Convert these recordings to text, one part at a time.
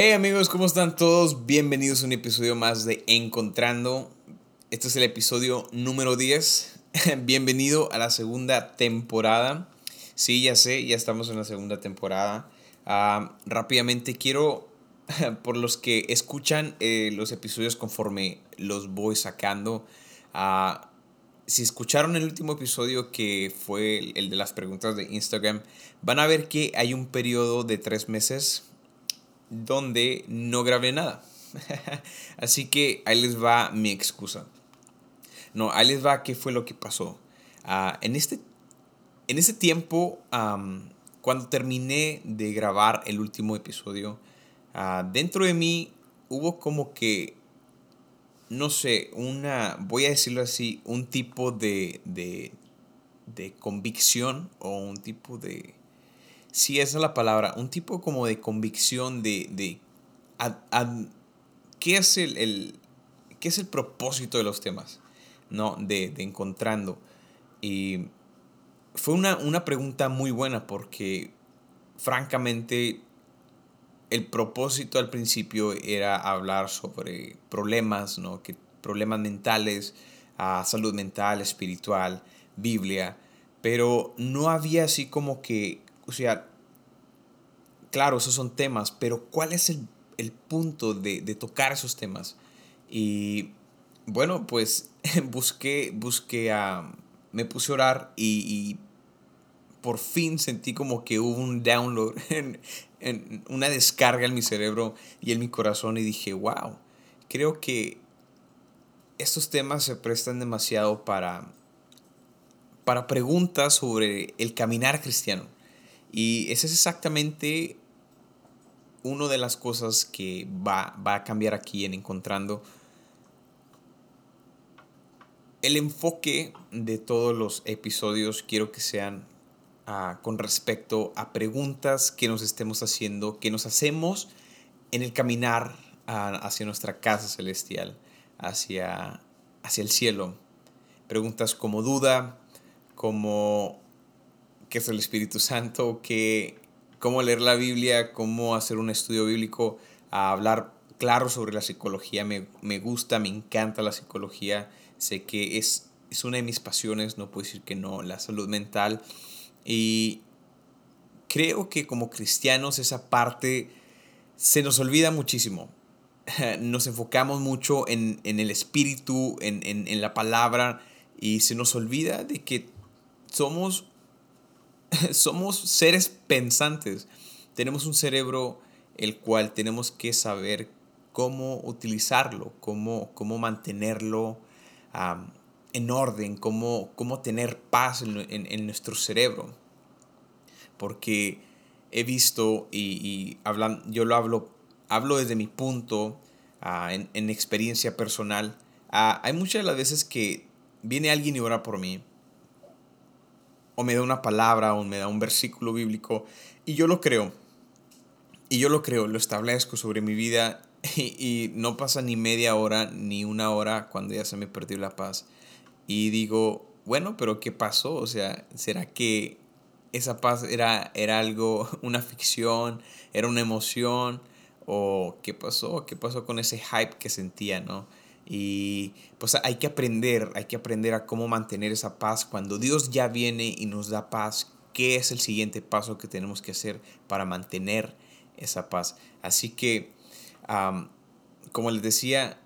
Hey amigos, ¿cómo están todos? Bienvenidos a un episodio más de Encontrando. Este es el episodio número 10. Bienvenido a la segunda temporada. Sí, ya sé, ya estamos en la segunda temporada. Ah, rápidamente quiero, por los que escuchan eh, los episodios conforme los voy sacando, ah, si escucharon el último episodio que fue el de las preguntas de Instagram, van a ver que hay un periodo de tres meses donde no grabé nada. Así que ahí les va mi excusa. No, ahí les va qué fue lo que pasó. Ah, en, este, en ese tiempo, cuando terminé de grabar el último episodio, ah, dentro de mí hubo como que, no sé, una, voy a decirlo así, un tipo de, de, de convicción o un tipo de, sí, esa es la palabra, un tipo como de convicción de, de ¿qué, es el, qué es el propósito de los temas, ¿no? De, encontrando. Y fue una, una pregunta muy buena porque, francamente, el propósito al principio era hablar sobre problemas, ¿no? Que, problemas mentales, salud mental, espiritual, Biblia, pero no había así como que o sea, claro, esos son temas, pero ¿cuál es el, punto de, tocar esos temas? Y bueno, pues busqué, busqué a... me puse a orar y, por fin sentí como que hubo un download, en, en, una descarga en mi cerebro y en mi corazón y dije, wow, creo que estos temas se prestan demasiado para, para preguntas sobre el caminar cristiano. Y esa es exactamente una de las cosas que va, a cambiar aquí en Encontrando. El enfoque de todos los episodios quiero que sean ah, con respecto a preguntas que nos estemos haciendo, que nos hacemos en el caminar ah, hacia nuestra casa celestial, hacia, hacia el cielo. Preguntas como duda, como qué es el Espíritu Santo, que, cómo leer la Biblia, cómo hacer un estudio bíblico, hablar claro sobre la psicología. Me, gusta, me encanta la psicología. Sé que es, es una de mis pasiones, no puedo decir que no, la salud mental. Y creo que como cristianos esa parte se nos olvida muchísimo. Nos enfocamos mucho en, el espíritu, en, en la palabra, y se nos olvida de que somos somos seres pensantes. Tenemos un cerebro el cual tenemos que saber cómo utilizarlo, cómo, cómo mantenerlo en orden, cómo, cómo tener paz en, nuestro cerebro. Porque he visto y, hablan, yo lo hablo, hablo desde mi punto, ah, en, experiencia personal. Ah, hay muchas de las veces que viene alguien y ora por mí o me da una palabra o me da un versículo bíblico y yo lo creo. Y yo lo creo, lo establezco sobre mi vida y, no pasa ni media hora ni una hora cuando ya se me perdió la paz. Y digo, bueno, pero ¿qué pasó? O sea, ¿será que esa paz era, era algo, una ficción, era una emoción? ¿O qué pasó? ¿Qué pasó con ese hype que sentía, no? Y pues hay que aprender, hay que aprender a cómo mantener esa paz. Cuando Dios ya viene y nos da paz, ¿qué es el siguiente paso que tenemos que hacer para mantener esa paz? Así que, como les decía,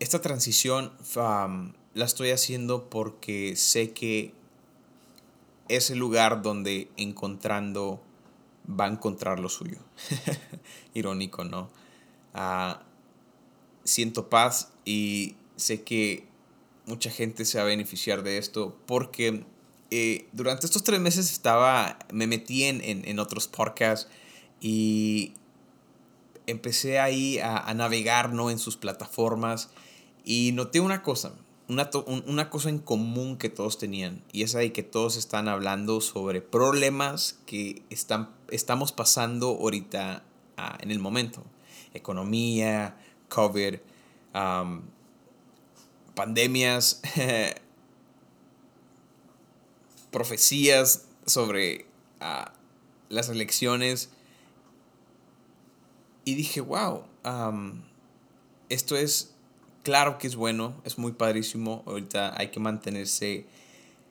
esta transición la estoy haciendo porque sé que es el lugar donde encontrando va a encontrar lo suyo. Irónico, ¿no? Ah, siento paz y sé que mucha gente se va a beneficiar de esto porque eh, durante estos tres meses estaba, me metí en, en, otros podcasts y empecé ahí a, a, navegar ¿no? en sus plataformas y noté una cosa, una, una, cosa en común que todos tenían y es ahí que todos están hablando sobre problemas que están, estamos pasando ahorita ah, en el momento. Economía, COVID, pandemias, profecías sobre ah, las elecciones. y dije, wow, esto es claro que es bueno, es muy padrísimo. Ahorita hay que mantenerse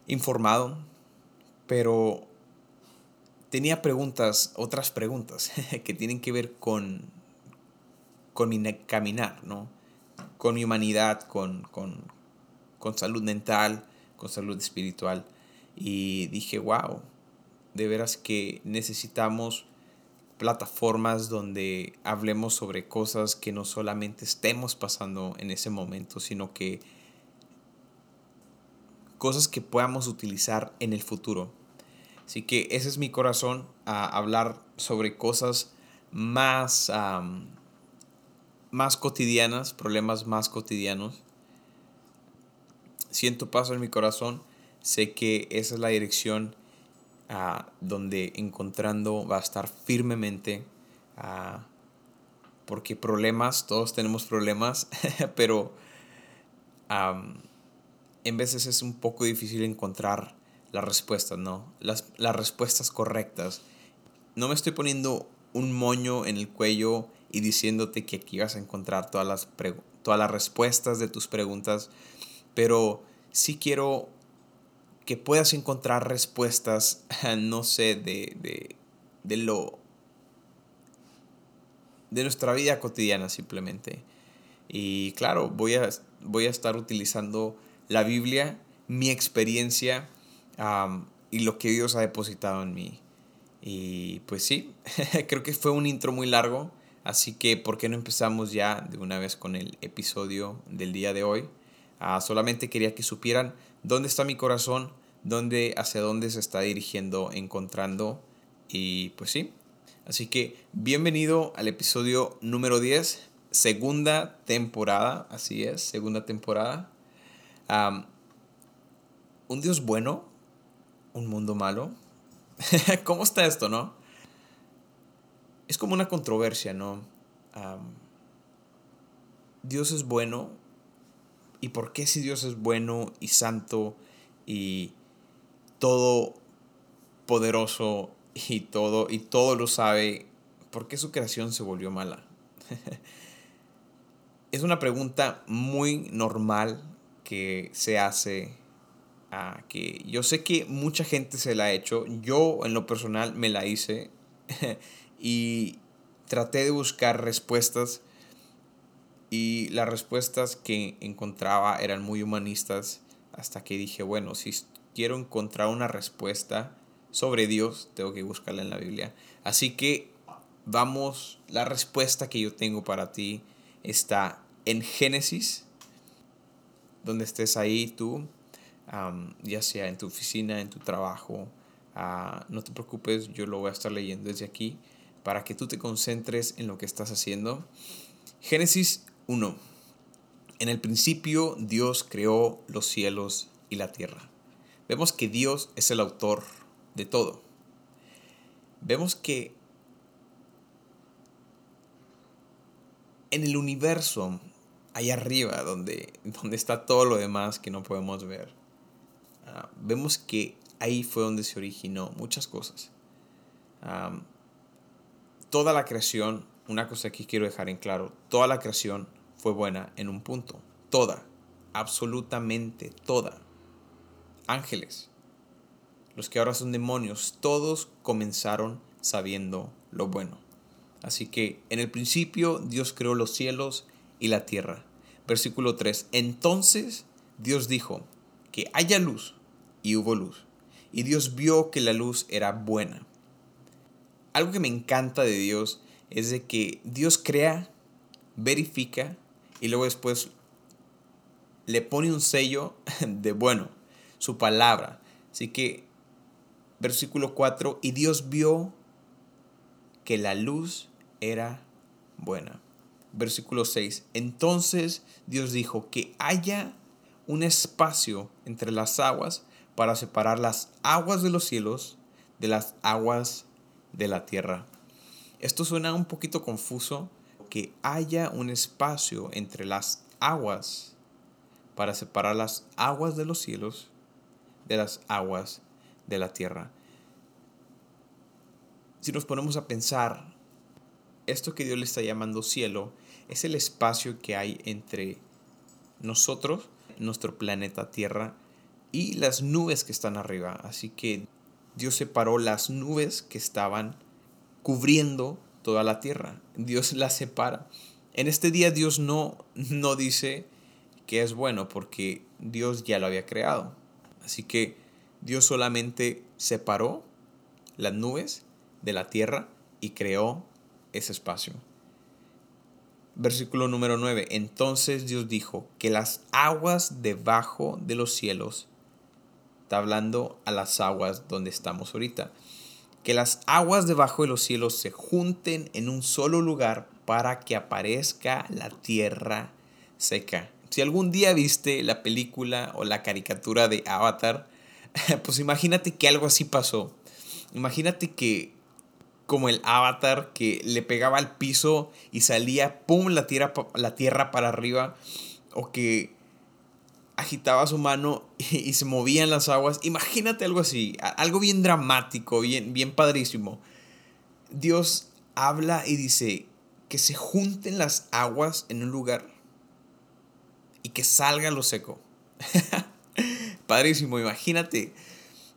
informado, pero tenía preguntas, otras preguntas que tienen que ver con, con mi caminar, ¿no? Con mi humanidad, con, con, con salud mental, con salud espiritual. Y dije, wow, de veras que necesitamos plataformas donde hablemos sobre cosas que no solamente estemos pasando en ese momento, sino que cosas que podamos utilizar en el futuro. Así que ese es mi corazón, a hablar sobre cosas más, más cotidianas, problemas más cotidianos. Siento paso en mi corazón, sé que esa es la dirección donde encontrando va a estar firmemente, porque problemas, todos tenemos problemas, pero en veces es un poco difícil encontrar las respuestas, ¿no? Las, las respuestas correctas. No me estoy poniendo un moño en el cuello y diciéndote que aquí vas a encontrar todas las, todas las respuestas de tus preguntas, pero sí quiero que puedas encontrar respuestas, no sé, de, de, de lo... de nuestra vida cotidiana simplemente. Y claro, voy a, voy a estar utilizando la Biblia, mi experiencia y lo que Dios ha depositado en mí. Y pues sí, creo que fue un intro muy largo, así que ¿por qué no empezamos ya de una vez con el episodio del día de hoy? Ah, solamente quería que supieran dónde está mi corazón, dónde, hacia dónde se está dirigiendo, encontrando. Y pues sí. Así que bienvenido al episodio número 10, segunda temporada. Así es, segunda temporada. un Dios bueno, un mundo malo. ¿Cómo está esto, no? Es como una controversia, ¿no? Dios es bueno, ¿Y por qué si Dios es bueno y santo y todo poderoso y todo y todo lo sabe, por qué su creación se volvió mala? es una pregunta muy normal que se hace que yo sé que mucha gente se la ha hecho, yo en lo personal me la hice y traté de buscar respuestas y las respuestas que encontraba eran muy humanistas hasta que dije, bueno, si quiero encontrar una respuesta sobre Dios, tengo que buscarla en la Biblia. Así que vamos, la respuesta que yo tengo para ti está en Génesis, donde estés ahí tú, ya sea en tu oficina, en tu trabajo. Ah, no te preocupes, yo lo voy a estar leyendo desde aquí para que tú te concentres en lo que estás haciendo. Génesis 1. En el principio Dios creó los cielos y la tierra. Vemos que Dios es el autor de todo. Vemos que en el universo, allá arriba, donde, donde está todo lo demás que no podemos ver, ah, vemos que ahí fue donde se originó muchas cosas. Toda la creación, una cosa que quiero dejar en claro, toda la creación fue buena en un punto. Toda, absolutamente toda. Ángeles, los que ahora son demonios, todos comenzaron sabiendo lo bueno. Así que en el principio Dios creó los cielos y la tierra. Versículo 3. Entonces Dios dijo que haya luz y hubo luz. Y Dios vio que la luz era buena. Algo que me encanta de Dios es de que Dios crea, verifica y luego después le pone un sello de bueno, su palabra. Así que, versículo 4, y Dios vio que la luz era buena. Versículo 6, entonces Dios dijo que haya un espacio entre las aguas para separar las aguas de los cielos de las aguas de la tierra. Esto suena un poquito confuso, que haya un espacio entre las aguas para separar las aguas de los cielos de las aguas de la tierra. Si nos ponemos a pensar, esto que Dios le está llamando cielo es el espacio que hay entre nosotros, nuestro planeta Tierra, y las nubes que están arriba. Así que Dios separó las nubes que estaban cubriendo toda la tierra. Dios las separa. En este día Dios no, no dice que es bueno porque Dios ya lo había creado. Así que Dios solamente separó las nubes de la tierra y creó ese espacio. Versículo número 9. Entonces Dios dijo que las aguas debajo de los cielos, está hablando a las aguas donde estamos ahorita, que las aguas debajo de los cielos se junten en un solo lugar para que aparezca la tierra seca. Si algún día viste la película o la caricatura de Avatar, pues imagínate que algo así pasó. Imagínate que como el avatar que le pegaba al piso y salía, ¡pum!, la tierra, la tierra para arriba. O que agitaba su mano y, se movían las aguas. Imagínate algo así, algo bien dramático, bien, bien padrísimo. Dios habla y dice que se junten las aguas en un lugar y que salga lo seco. padrísimo, imagínate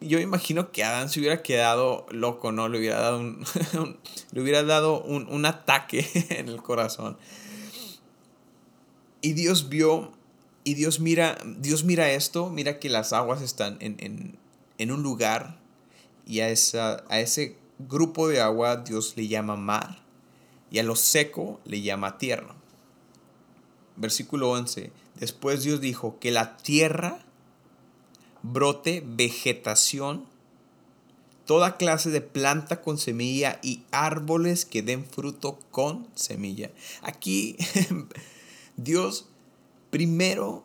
yo imagino que Adán se hubiera quedado loco, ¿no? Le hubiera dado un, le hubiera dado un, ataque en el corazón. Y Dios vio, y Dios mira, Dios mira esto, mira que las aguas están en, un lugar y a, esa, a ese grupo de agua Dios le llama mar y a lo seco le llama tierra. Versículo 11. Después Dios dijo que la tierra brote vegetación, toda clase de planta con semilla y árboles que den fruto con semilla. Aquí Dios primero,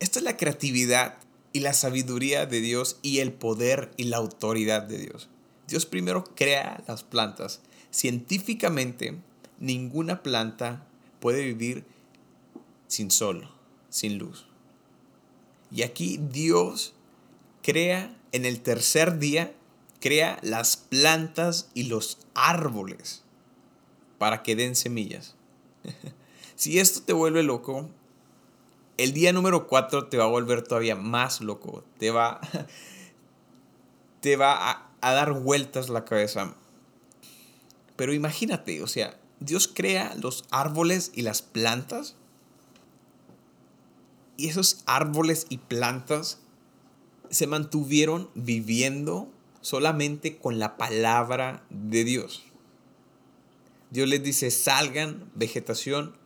esta es la creatividad y la sabiduría de Dios y el poder y la autoridad de Dios. Dios primero crea las plantas. Científicamente, ninguna planta puede vivir sin sol, sin luz. Y aquí Dios crea en el tercer día, crea las plantas y los árboles para que den semillas. si esto te vuelve loco, el día número 4 te va a volver todavía más loco. Te va, te va a, a dar vueltas la cabeza. Pero imagínate, o sea, Dios crea los árboles y las plantas y esos árboles y plantas se mantuvieron viviendo solamente con la palabra de Dios. Dios les dice, salgan vegetación.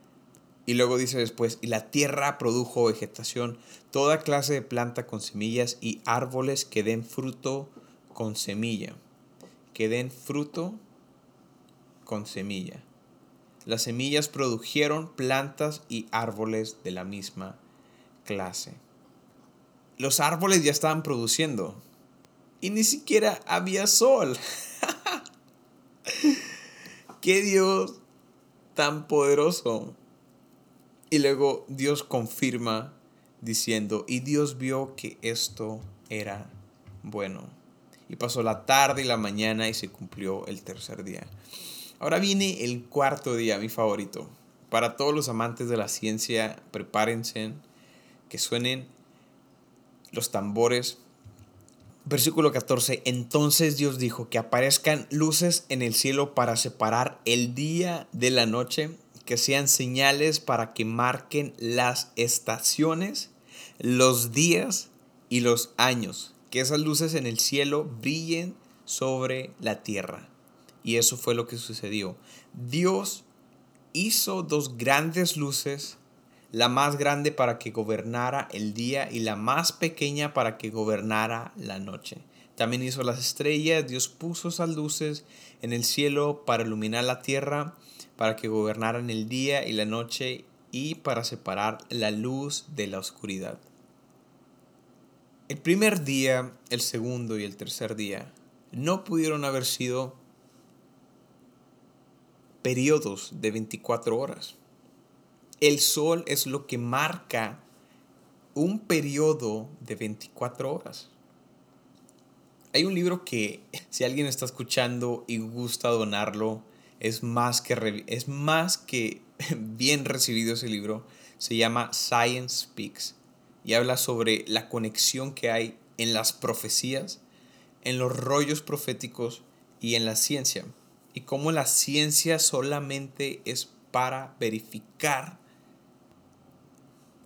Y luego dice después, y la tierra produjo vegetación, toda clase de planta con semillas y árboles que den fruto con semilla. Que den fruto con semilla. Las semillas produjeron plantas y árboles de la misma clase. Los árboles ya estaban produciendo y ni siquiera había sol. ¡Qué Dios tan poderoso! Y luego Dios confirma diciendo, y Dios vio que esto era bueno. Y pasó la tarde y la mañana y se cumplió el tercer día. Ahora viene el cuarto día, mi favorito. Para todos los amantes de la ciencia, prepárense que suenen los tambores. Versículo 14, entonces Dios dijo que aparezcan luces en el cielo para separar el día de la noche, que sean señales para que marquen las estaciones, los días y los años, que esas luces en el cielo brillen sobre la tierra. Y eso fue lo que sucedió. Dios hizo dos grandes luces la más grande para que gobernara el día y la más pequeña para que gobernara la noche. También hizo las estrellas, Dios puso esas luces en el cielo para iluminar la tierra, para que gobernaran el día y la noche y para separar la luz de la oscuridad. El primer día, el segundo y el tercer día no pudieron haber sido periodos de 24 horas el sol es lo que marca un periodo de 24 horas. Hay un libro que, si alguien está escuchando y gusta donarlo, es más que, es más que bien recibido ese libro. Se llama Science Speaks y habla sobre la conexión que hay en las profecías, en los rollos proféticos y en la ciencia. Y cómo la ciencia solamente es para verificar.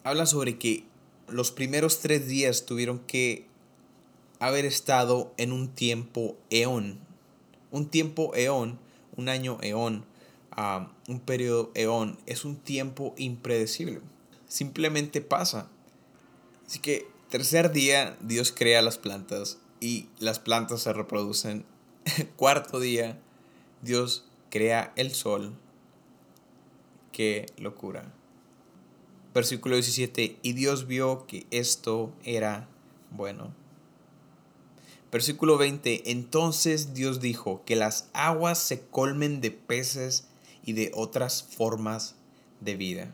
Habla sobre que los primeros tres días tuvieron que haber estado en un tiempo eón. Un tiempo eón, un año eón, un periodo eón, es un tiempo impredecible. Simplemente pasa. Así que tercer día Dios crea las plantas y las plantas se reproducen. Cuarto día Dios crea el sol. Qué locura. Versículo 17. Y Dios vio que esto era bueno. Versículo 20. Entonces Dios dijo que las aguas se colmen de peces y de otras formas de vida.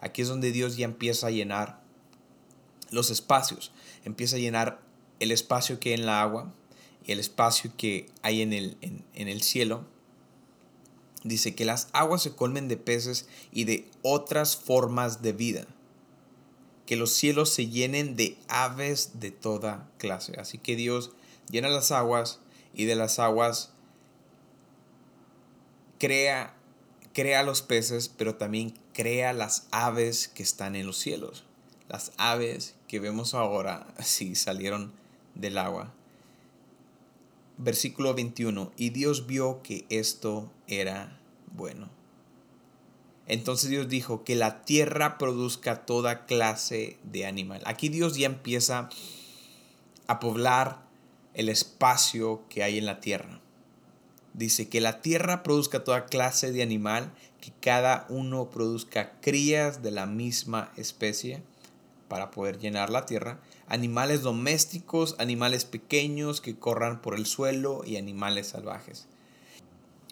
Aquí es donde Dios ya empieza a llenar los espacios. Empieza a llenar el espacio que hay en la agua y el espacio que hay en el, en el cielo dice que las aguas se colmen de peces y de otras formas de vida, que los cielos se llenen de aves de toda clase. Así que Dios llena las aguas y de las aguas crea, crea los peces, pero también crea las aves que están en los cielos. Las aves que vemos ahora, sí, salieron del agua versículo 21, y Dios vio que esto era bueno. Entonces Dios dijo que la tierra produzca toda clase de animal. Aquí Dios ya empieza a poblar el espacio que hay en la tierra. Dice que la tierra produzca toda clase de animal, que cada uno produzca crías de la misma especie para poder llenar la tierra, animales domésticos, animales pequeños que corran por el suelo y animales salvajes.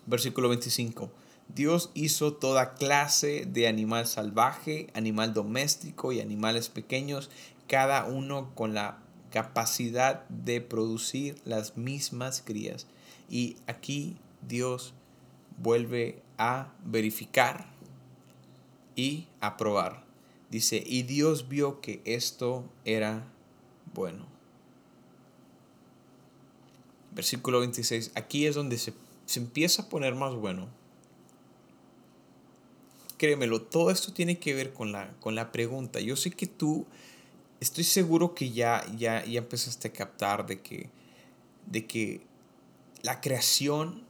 Versículo 25. Dios hizo toda clase de animal salvaje, animal doméstico y animales pequeños, cada uno con la capacidad de producir las mismas crías. Y aquí Dios vuelve a verificar y a probar. Dice, y Dios vio que esto era bueno. Versículo 26. Aquí es donde se, se empieza a poner más bueno. Créemelo, todo esto tiene que ver con la, con la pregunta. Yo sé que tú, estoy seguro que ya, ya, ya empezaste a captar de que, de que la creación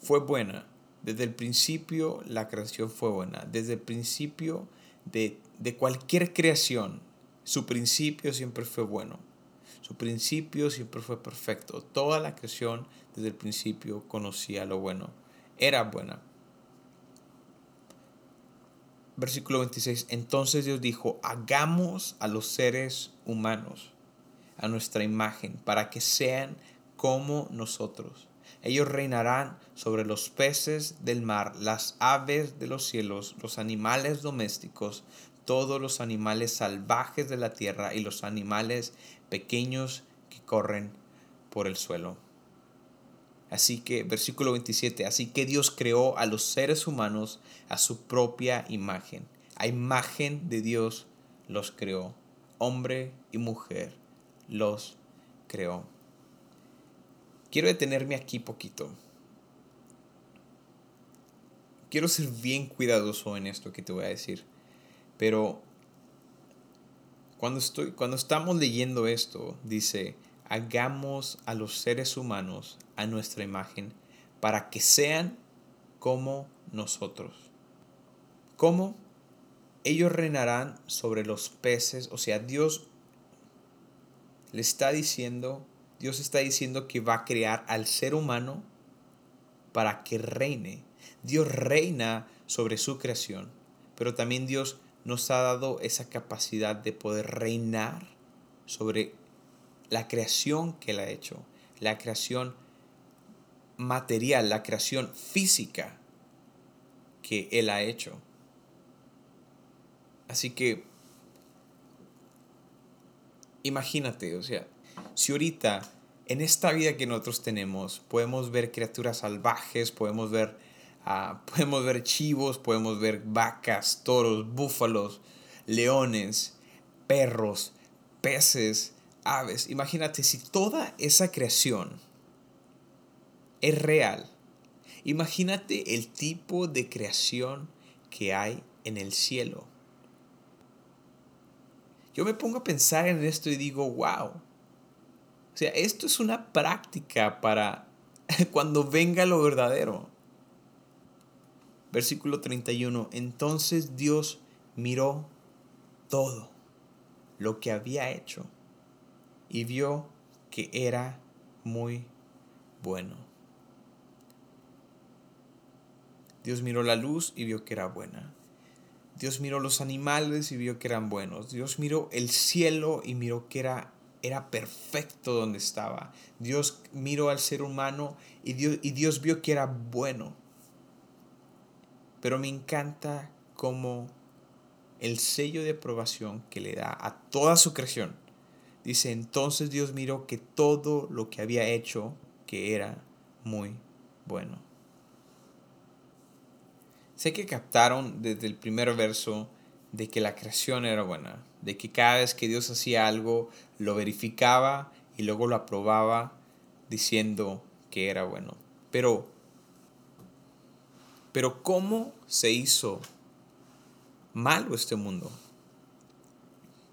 fue buena. Desde el principio la creación fue buena. Desde el principio de, cualquier creación, su principio siempre fue bueno. Su principio siempre fue perfecto. Toda la creación desde el principio conocía lo bueno. Era buena. Versículo 26. Entonces Dios dijo, hagamos a los seres humanos a nuestra imagen para que sean como nosotros ellos reinarán sobre los peces del mar, las aves de los cielos, los animales domésticos, todos los animales salvajes de la tierra y los animales pequeños que corren por el suelo. Así que, versículo 27, así que Dios creó a los seres humanos a su propia imagen. A imagen de Dios los creó. Hombre y mujer los creó. Quiero detenerme aquí poquito. Quiero ser bien cuidadoso en esto que te voy a decir. Pero cuando, estoy, cuando estamos leyendo esto, dice, hagamos a los seres humanos a nuestra imagen para que sean como nosotros. ¿Cómo? Ellos reinarán sobre los peces. O sea, Dios le está diciendo Dios está diciendo que va a crear al ser humano para que reine. Dios reina sobre su creación, pero también Dios nos ha dado esa capacidad de poder reinar sobre la creación que Él ha hecho, la creación material, la creación física que Él ha hecho. Así que, imagínate, o sea, si ahorita en esta vida que nosotros tenemos podemos ver criaturas salvajes, podemos ver, ah, podemos ver chivos, podemos ver vacas, toros, búfalos, leones, perros, peces, aves. Imagínate si toda esa creación es real. Imagínate el tipo de creación que hay en el cielo. Yo me pongo a pensar en esto y digo, wow. O sea, esto es una práctica para cuando venga lo verdadero. Versículo 31. Entonces Dios miró todo lo que había hecho y vio que era muy bueno. Dios miró la luz y vio que era buena. Dios miró los animales y vio que eran buenos. Dios miró el cielo y miró que era, era perfecto donde estaba. Dios miró al ser humano y Dios, y Dios vio que era bueno. Pero me encanta cómo el sello de aprobación que le da a toda su creación. Dice, entonces Dios miró que todo lo que había hecho, que era muy bueno. Sé que captaron desde el primer verso de que la creación era buena, de que cada vez que Dios hacía algo, lo verificaba y luego lo aprobaba diciendo que era bueno. Pero, pero ¿cómo se hizo malo este mundo?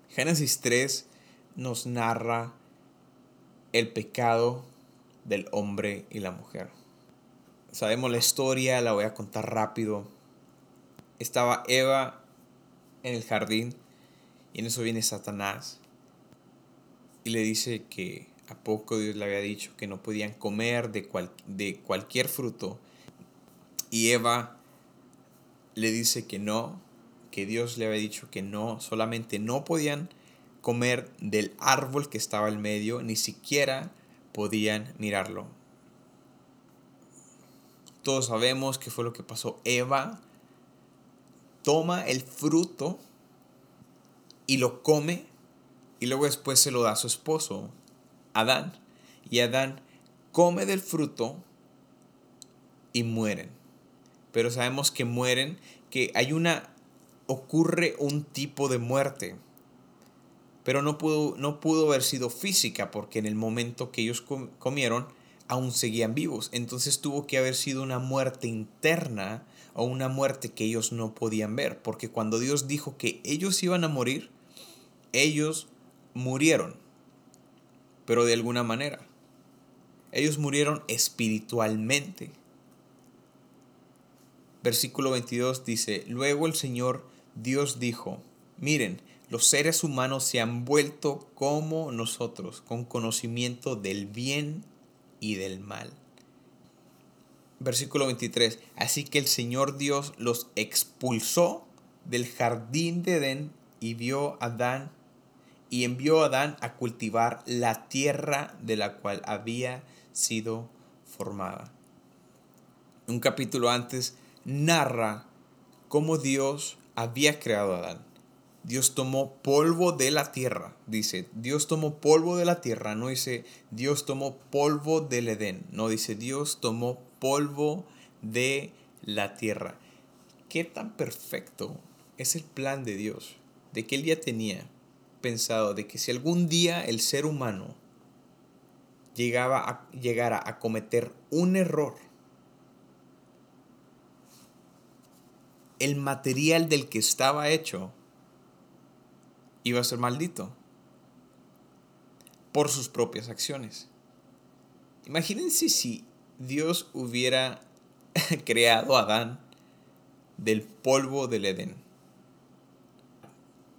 Génesis 3 nos narra el pecado del hombre y la mujer. Sabemos la historia, la voy a contar rápido. Estaba Eva en el jardín y en eso viene Satanás y le dice que a poco Dios le había dicho que no podían comer de, de cualquier fruto. Y Eva le dice que no, que Dios le había dicho que no, solamente no podían comer del árbol que estaba al medio, ni siquiera podían mirarlo. Todos sabemos qué fue lo que pasó. Eva toma el fruto y lo come y luego después se lo da a su esposo, Adán. Y Adán come del fruto y mueren. Pero sabemos que mueren, que hay una, ocurre un tipo de muerte. Pero no pudo, no pudo haber sido física porque en el momento que ellos comieron, aún seguían vivos. Entonces tuvo que haber sido una muerte interna o una muerte que ellos no podían ver. Porque cuando Dios dijo que ellos iban a morir, ellos murieron. Pero de alguna manera. Ellos murieron espiritualmente. Versículo 22 dice, luego el Señor Dios dijo, miren, los seres humanos se han vuelto como nosotros, con conocimiento del bien y del mal. Versículo 23. Así que el Señor Dios los expulsó del jardín de Edén y vio a Adán y envió a Adán a cultivar la tierra de la cual había sido formada. Un capítulo antes narra cómo Dios había creado a Adán. Dios tomó polvo de la tierra. Dice, Dios tomó polvo de la tierra. No dice, Dios tomó polvo del Edén. No dice, Dios tomó polvo de la tierra. ¿Qué tan perfecto es el plan de Dios? De que Él ya tenía pensado de que si algún día el ser humano llegaba llegara a cometer un error, el material del que estaba hecho iba a ser maldito por sus propias acciones. Imagínense si Dios hubiera creado a Adán del polvo del Edén.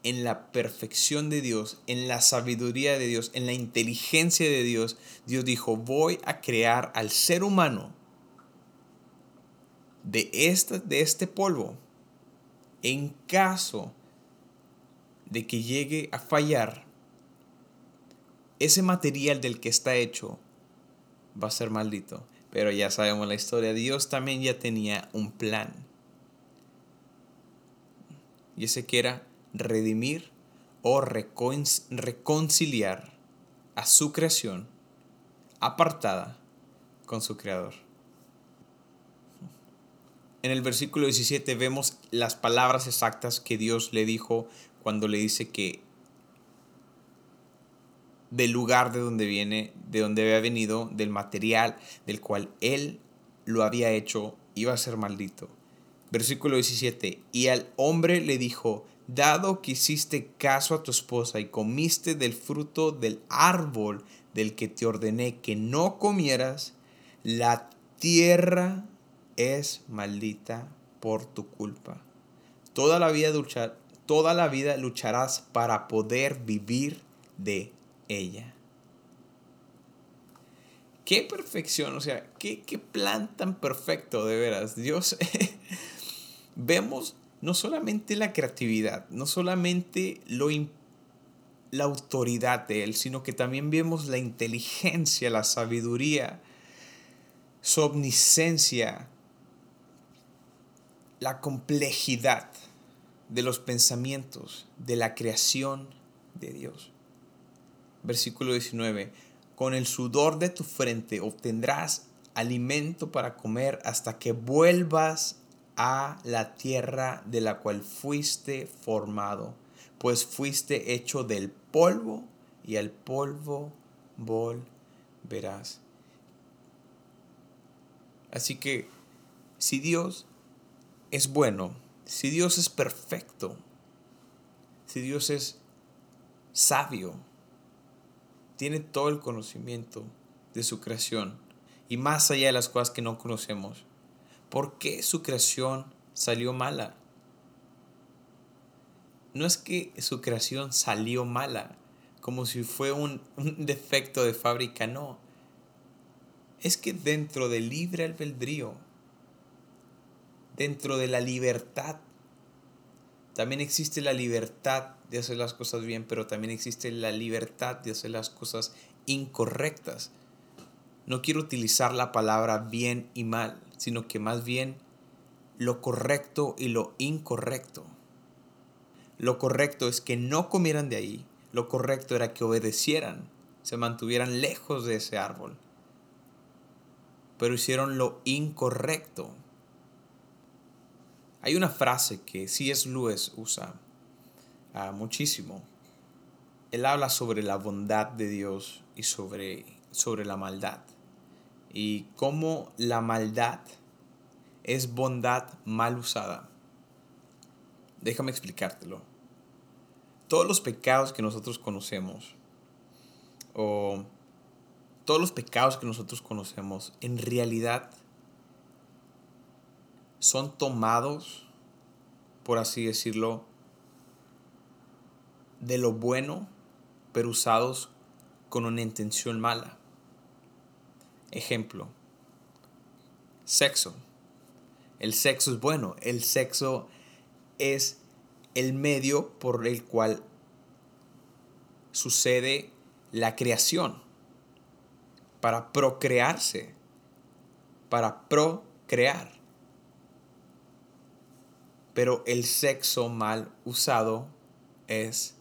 En la perfección de Dios, en la sabiduría de Dios, en la inteligencia de Dios, Dios dijo, voy a crear al ser humano de de este polvo en caso de que llegue a fallar, ese material del que está hecho va a ser maldito. Pero ya sabemos la historia. Dios también ya tenía un plan. Y ese que era redimir o reconciliar a su creación apartada con su Creador. En el versículo 17 vemos las palabras exactas que Dios le dijo cuando le dice que del lugar de donde viene, de donde había venido, del material del cual él lo había hecho, iba a ser maldito. Versículo 17. Y al hombre le dijo, dado que hiciste caso a tu esposa y comiste del fruto del árbol del que te ordené que no comieras, la tierra es maldita por tu culpa. Toda la vida, toda la vida lucharás para poder vivir de ella. Qué perfección, o sea, qué, qué plan tan perfecto, de veras. Dios, vemos no solamente la creatividad, no solamente lo, la autoridad de Él, sino que también vemos la inteligencia, la sabiduría, su omniscencia, la complejidad de los pensamientos, de la creación de Dios. Versículo 19. Con el sudor de tu frente obtendrás alimento para comer hasta que vuelvas a la tierra de la cual fuiste formado, pues fuiste hecho del polvo y al polvo volverás. Así que si Dios es bueno, si Dios es perfecto, si Dios es sabio, tiene todo el conocimiento de su creación y más allá de las cosas que no conocemos, ¿por qué su creación salió mala? No es que su creación salió mala, como si fue un, un defecto de fábrica, no. Es que dentro del libre albedrío, dentro de la libertad, también existe la libertad de hacer las cosas bien, pero también existe la libertad de hacer las cosas incorrectas. No quiero utilizar la palabra bien y mal, sino que más bien lo correcto y lo incorrecto. Lo correcto es que no comieran de ahí, lo correcto era que obedecieran, se mantuvieran lejos de ese árbol. Pero hicieron lo incorrecto. Hay una frase que C.S. Lewis usa ah, muchísimo. Él habla sobre la bondad de Dios y sobre, sobre la maldad y cómo la maldad es bondad mal usada. Déjame explicártelo. Todos los pecados que nosotros conocemos, o todos los pecados que nosotros conocemos, en realidad son tomados, por así decirlo, de lo bueno, pero usados con una intención mala. Ejemplo, sexo. El sexo es bueno, el sexo es el medio por el cual sucede la creación, para procrearse, para procrear. Pero el sexo mal usado es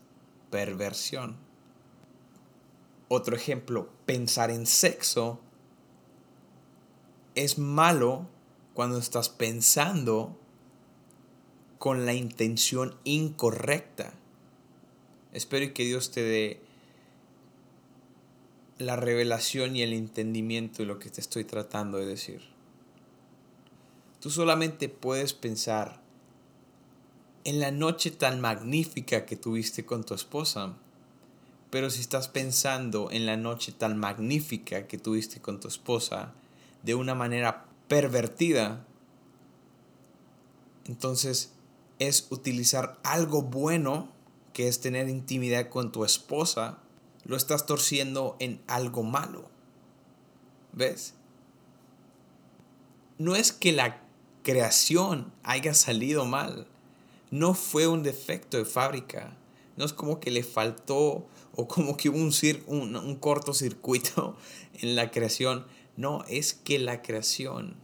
perversión. Otro ejemplo, pensar en sexo es malo cuando estás pensando con la intención incorrecta. Espero que Dios te dé la revelación y el entendimiento de lo que te estoy tratando de decir. Tú solamente puedes pensar en la noche tan magnífica que tuviste con tu esposa, pero si estás pensando en la noche tan magnífica que tuviste con tu esposa, de una manera pervertida, entonces es utilizar algo bueno, que es tener intimidad con tu esposa, lo estás torciendo en algo malo. ¿Ves? No es que la creación haya salido mal, no fue un defecto de fábrica, no es como que le faltó o como que hubo un, un, un cortocircuito en la creación, no, es que la creación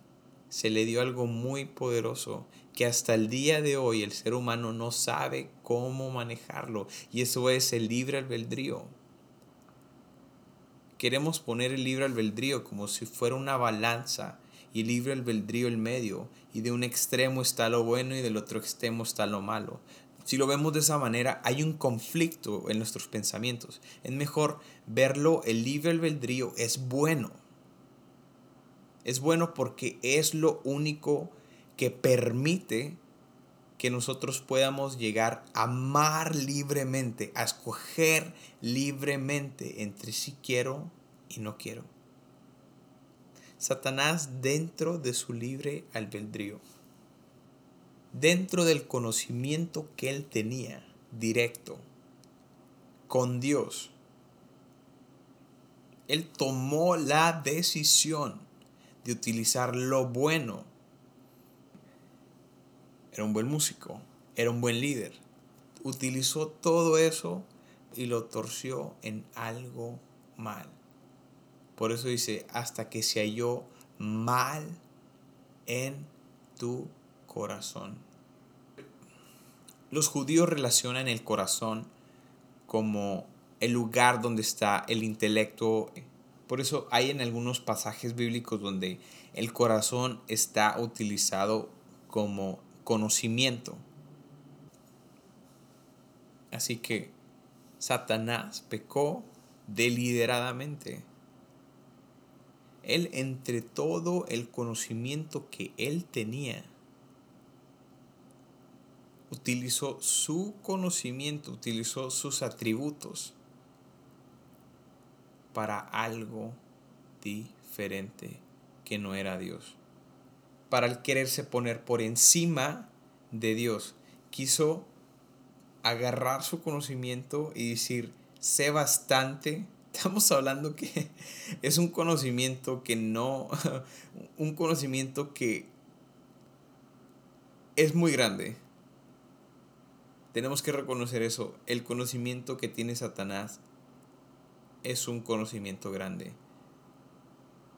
se le dio algo muy poderoso que hasta el día de hoy el ser humano no sabe cómo manejarlo. Y eso es el libre albedrío. Queremos poner el libre albedrío como si fuera una balanza y libre albedrío el medio y de un extremo está lo bueno y del otro extremo está lo malo. Si lo vemos de esa manera, hay un conflicto en nuestros pensamientos. Es mejor verlo, el libre albedrío es bueno. Es bueno porque es lo único que permite que nosotros podamos llegar a amar libremente, a escoger libremente entre si quiero y no quiero. Satanás dentro de su libre albedrío, dentro del conocimiento que él tenía directo con Dios, él tomó la decisión de utilizar lo bueno era un buen músico, era un buen líder. Utilizó todo eso y lo torció en algo mal. Por eso dice, hasta que se halló mal en tu corazón. Los judíos relacionan el corazón como el lugar donde está el intelecto. Por eso hay en algunos pasajes bíblicos donde el corazón está utilizado como conocimiento. Así que Satanás pecó deliberadamente. Él entre todo el conocimiento que él tenía, utilizó su conocimiento, utilizó sus atributos para algo diferente que no era Dios para el quererse poner por encima de Dios. Quiso agarrar su conocimiento y decir, sé bastante. Estamos hablando que es un conocimiento que no, un conocimiento que es muy grande. Tenemos que reconocer eso. El conocimiento que tiene Satanás es un conocimiento grande.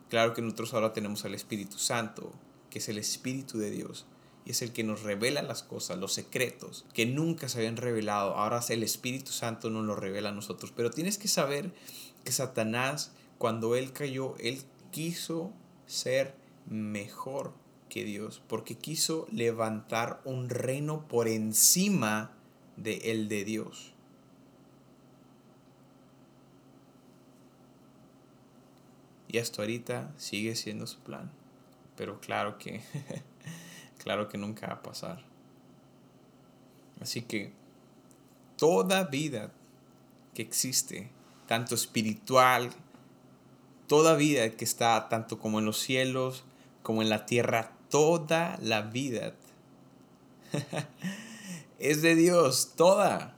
Claro que nosotros ahora tenemos al Espíritu Santo, que es el Espíritu de Dios. Y es el que nos revela las cosas, los secretos, que nunca se habían revelado. Ahora el Espíritu Santo nos lo revela a nosotros. Pero tienes que saber que Satanás, cuando él cayó, él quiso ser mejor que Dios, porque quiso levantar un reino por encima de el de Dios. Y hasta ahorita sigue siendo su plan pero claro que, claro que nunca va a pasar. Así que toda vida que existe, tanto espiritual, toda vida que está tanto como en los cielos como en la tierra, toda la vida es de Dios, toda.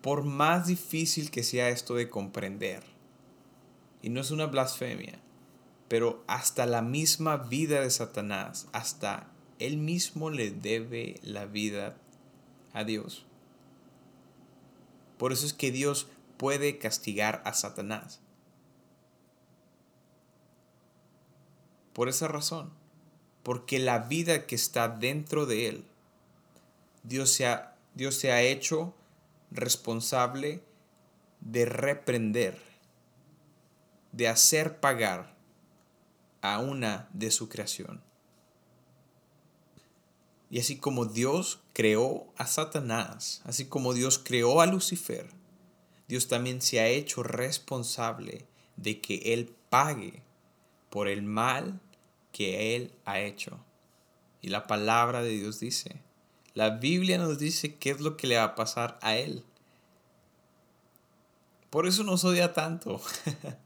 Por más difícil que sea esto de comprender. Y no es una blasfemia pero hasta la misma vida de Satanás, hasta él mismo le debe la vida a Dios. Por eso es que Dios puede castigar a Satanás. Por esa razón, porque la vida que está dentro de él, Dios se ha, Dios se ha hecho responsable de reprender, de hacer pagar a una de su creación. Y así como Dios creó a Satanás, así como Dios creó a Lucifer, Dios también se ha hecho responsable de que Él pague por el mal que Él ha hecho. Y la palabra de Dios dice, la Biblia nos dice qué es lo que le va a pasar a Él. Por eso nos odia tanto.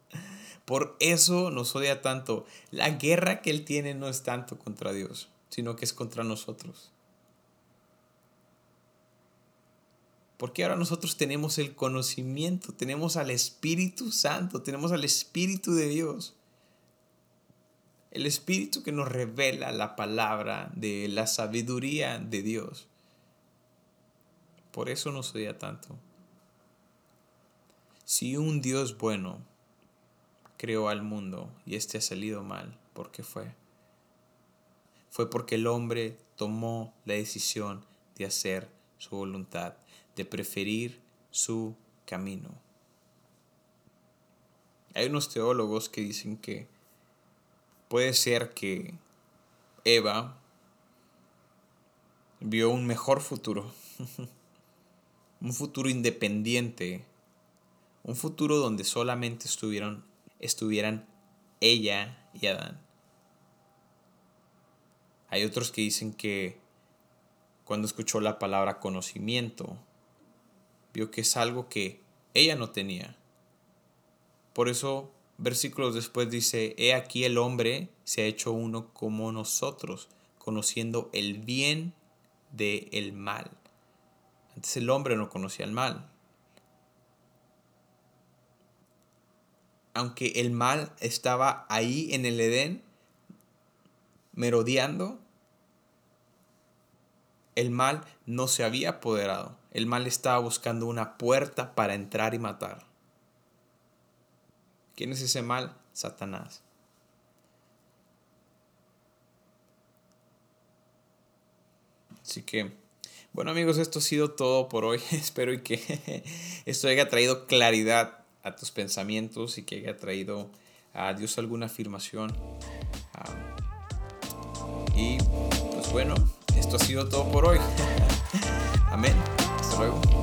Por eso nos odia tanto. La guerra que Él tiene no es tanto contra Dios, sino que es contra nosotros. Porque ahora nosotros tenemos el conocimiento, tenemos al Espíritu Santo, tenemos al Espíritu de Dios. El Espíritu que nos revela la palabra de la sabiduría de Dios. Por eso nos odia tanto. Si un Dios bueno creó al mundo y este ha salido mal. ¿Por qué fue? Fue porque el hombre tomó la decisión de hacer su voluntad, de preferir su camino. Hay unos teólogos que dicen que puede ser que Eva vio un mejor futuro, un futuro independiente, un futuro donde solamente estuvieron, estuvieran ella y Adán. Hay otros que dicen que cuando escuchó la palabra conocimiento, vio que es algo que ella no tenía. Por eso, versículos después dice, He aquí el hombre se ha hecho uno como nosotros, conociendo el bien del el mal. Antes el hombre no conocía el mal. Aunque el mal estaba ahí en el Edén, merodeando, el mal no se había apoderado. El mal estaba buscando una puerta para entrar y matar. ¿Quién es ese mal? Satanás. Así que, bueno amigos, esto ha sido todo por hoy. Espero que esto haya traído claridad a tus pensamientos y que haya traído a Dios alguna afirmación. Ah, y pues bueno, esto ha sido todo por hoy. Amén. Hasta luego.